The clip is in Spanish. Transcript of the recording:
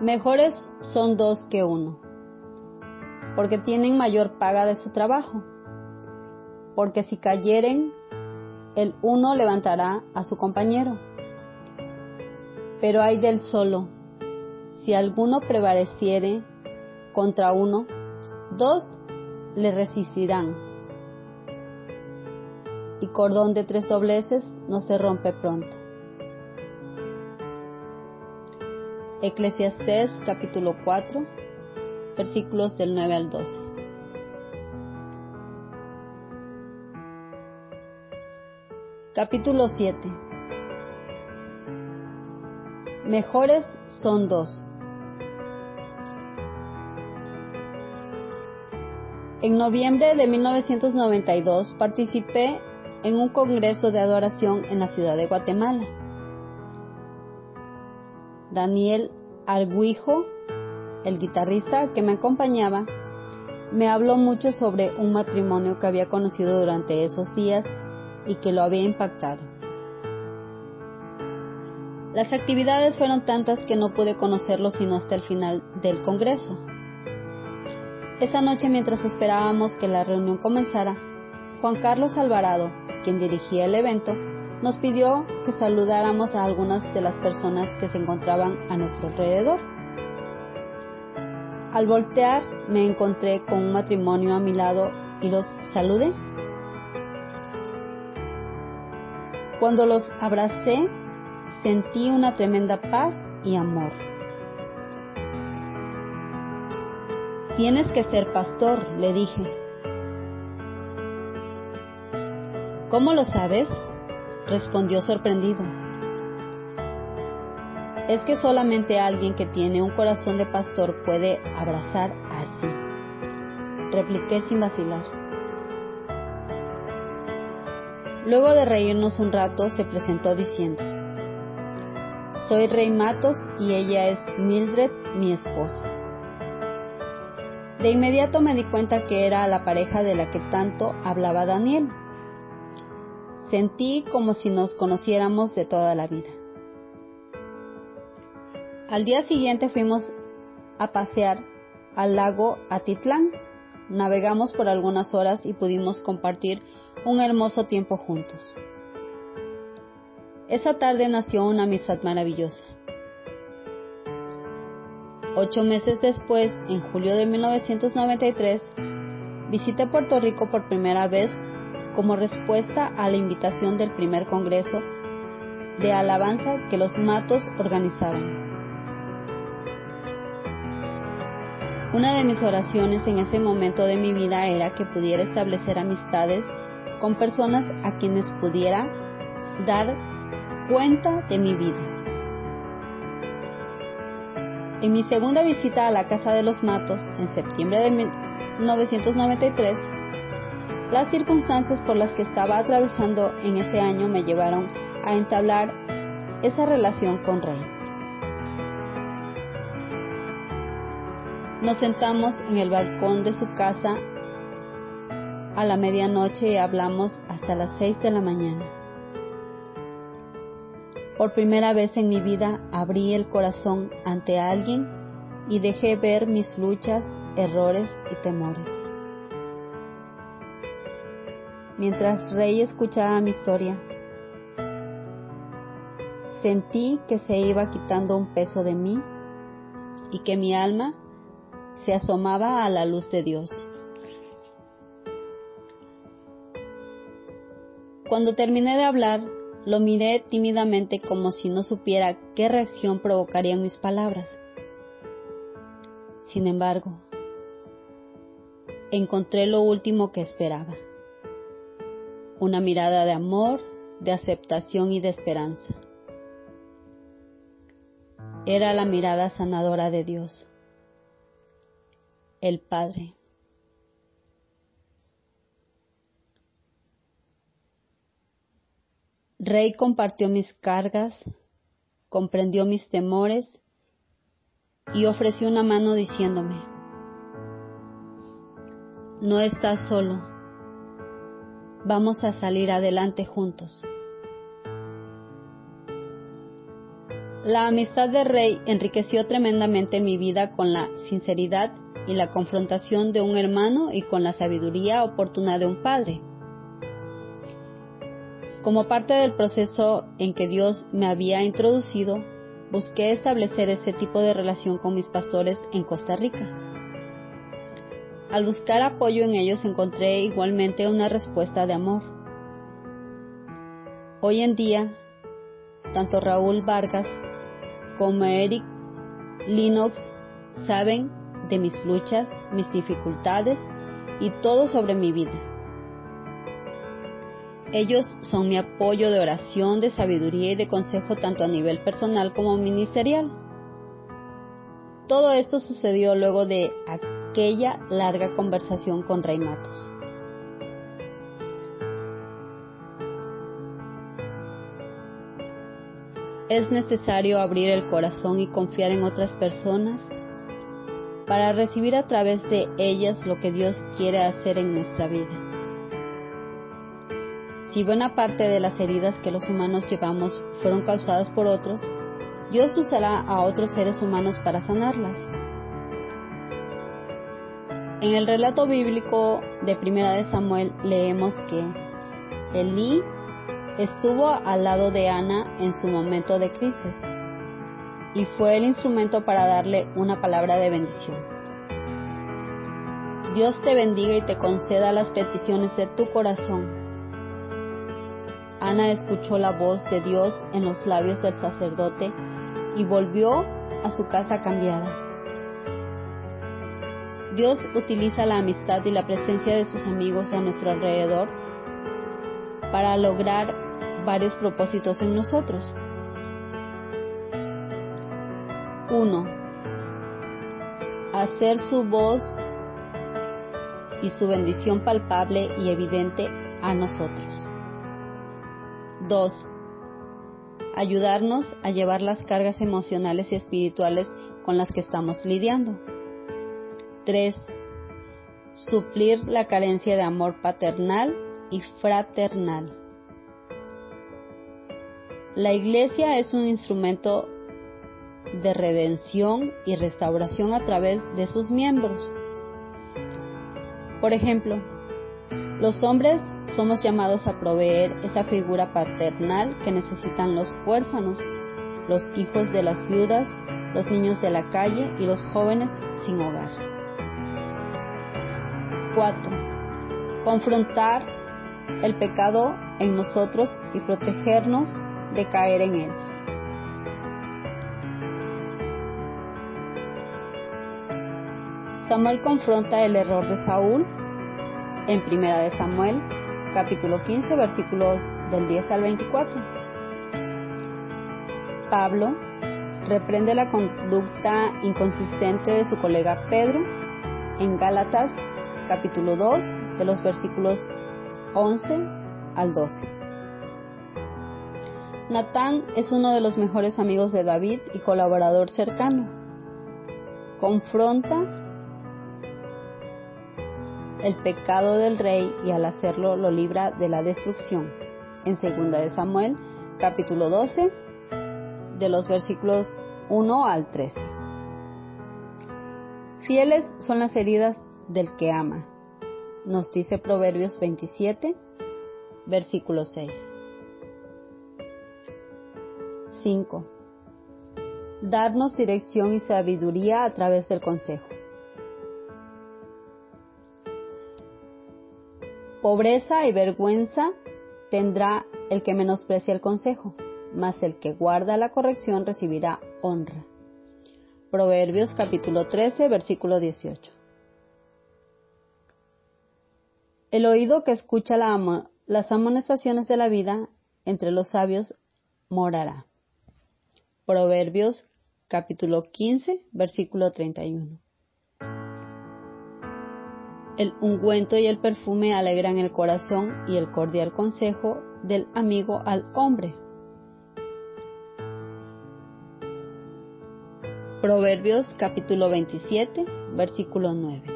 Mejores son dos que uno, porque tienen mayor paga de su trabajo. Porque si cayeren, el uno levantará a su compañero. Pero hay del solo, si alguno prevaleciere contra uno, dos le resistirán. Y cordón de tres dobleces no se rompe pronto. Eclesiastés capítulo 4, versículos del 9 al 12. Capítulo 7. Mejores son dos. En noviembre de 1992 participé en un congreso de adoración en la ciudad de Guatemala. Daniel Arguijo, el guitarrista que me acompañaba, me habló mucho sobre un matrimonio que había conocido durante esos días y que lo había impactado. Las actividades fueron tantas que no pude conocerlo sino hasta el final del Congreso. Esa noche mientras esperábamos que la reunión comenzara, Juan Carlos Alvarado, quien dirigía el evento, nos pidió que saludáramos a algunas de las personas que se encontraban a nuestro alrededor. Al voltear me encontré con un matrimonio a mi lado y los saludé. Cuando los abracé, sentí una tremenda paz y amor. Tienes que ser pastor, le dije. ¿Cómo lo sabes? Respondió sorprendido. Es que solamente alguien que tiene un corazón de pastor puede abrazar así, repliqué sin vacilar. Luego de reírnos un rato, se presentó diciendo, Soy Rey Matos y ella es Mildred, mi esposa. De inmediato me di cuenta que era la pareja de la que tanto hablaba Daniel. Sentí como si nos conociéramos de toda la vida. Al día siguiente fuimos a pasear al lago Atitlán. Navegamos por algunas horas y pudimos compartir un hermoso tiempo juntos. Esa tarde nació una amistad maravillosa. Ocho meses después, en julio de 1993, visité Puerto Rico por primera vez como respuesta a la invitación del primer Congreso de Alabanza que los Matos organizaban. Una de mis oraciones en ese momento de mi vida era que pudiera establecer amistades con personas a quienes pudiera dar cuenta de mi vida. En mi segunda visita a la Casa de los Matos, en septiembre de 1993, las circunstancias por las que estaba atravesando en ese año me llevaron a entablar esa relación con Rey. Nos sentamos en el balcón de su casa a la medianoche y hablamos hasta las seis de la mañana. Por primera vez en mi vida abrí el corazón ante alguien y dejé ver mis luchas, errores y temores. Mientras Rey escuchaba mi historia, sentí que se iba quitando un peso de mí y que mi alma se asomaba a la luz de Dios. Cuando terminé de hablar, lo miré tímidamente como si no supiera qué reacción provocarían mis palabras. Sin embargo, encontré lo último que esperaba. Una mirada de amor, de aceptación y de esperanza. Era la mirada sanadora de Dios, el Padre. Rey compartió mis cargas, comprendió mis temores y ofreció una mano diciéndome, no estás solo, vamos a salir adelante juntos. La amistad del rey enriqueció tremendamente mi vida con la sinceridad y la confrontación de un hermano y con la sabiduría oportuna de un padre. Como parte del proceso en que Dios me había introducido, busqué establecer ese tipo de relación con mis pastores en Costa Rica. Al buscar apoyo en ellos encontré igualmente una respuesta de amor. Hoy en día, tanto Raúl Vargas como Eric Linux saben de mis luchas, mis dificultades y todo sobre mi vida. Ellos son mi apoyo de oración, de sabiduría y de consejo tanto a nivel personal como ministerial. Todo esto sucedió luego de aquella larga conversación con Rey Matos. Es necesario abrir el corazón y confiar en otras personas para recibir a través de ellas lo que Dios quiere hacer en nuestra vida. Si buena parte de las heridas que los humanos llevamos fueron causadas por otros, Dios usará a otros seres humanos para sanarlas. En el relato bíblico de Primera de Samuel leemos que Elí estuvo al lado de Ana en su momento de crisis y fue el instrumento para darle una palabra de bendición. Dios te bendiga y te conceda las peticiones de tu corazón. Ana escuchó la voz de Dios en los labios del sacerdote y volvió a su casa cambiada. Dios utiliza la amistad y la presencia de sus amigos a nuestro alrededor para lograr varios propósitos en nosotros. 1. Hacer su voz y su bendición palpable y evidente a nosotros. 2. Ayudarnos a llevar las cargas emocionales y espirituales con las que estamos lidiando. 3. Suplir la carencia de amor paternal y fraternal. La iglesia es un instrumento de redención y restauración a través de sus miembros. Por ejemplo, los hombres somos llamados a proveer esa figura paternal que necesitan los huérfanos, los hijos de las viudas, los niños de la calle y los jóvenes sin hogar. 4. Confrontar el pecado en nosotros y protegernos de caer en él. Samuel confronta el error de Saúl en Primera de Samuel, capítulo 15, versículos del 10 al 24. Pablo reprende la conducta inconsistente de su colega Pedro en Gálatas capítulo 2, de los versículos 11 al 12. Natán es uno de los mejores amigos de David y colaborador cercano. Confronta el pecado del rey y al hacerlo lo libra de la destrucción. En 2 de Samuel, capítulo 12, de los versículos 1 al 13. Fieles son las heridas del que ama. Nos dice Proverbios 27, versículo 6. 5. Darnos dirección y sabiduría a través del consejo. Pobreza y vergüenza tendrá el que menosprecia el consejo, mas el que guarda la corrección recibirá honra. Proverbios capítulo 13, versículo 18. El oído que escucha las amonestaciones de la vida entre los sabios morará. Proverbios capítulo 15, versículo 31. El ungüento y el perfume alegran el corazón y el cordial consejo del amigo al hombre. Proverbios capítulo 27, versículo 9.